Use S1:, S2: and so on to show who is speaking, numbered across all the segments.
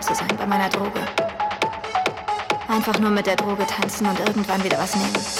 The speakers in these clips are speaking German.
S1: bekloppt zu sein bei meiner Droge. Einfach nur mit der Droge tanzen und irgendwann wieder was nehmen.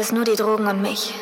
S1: es nur die Drogen und mich.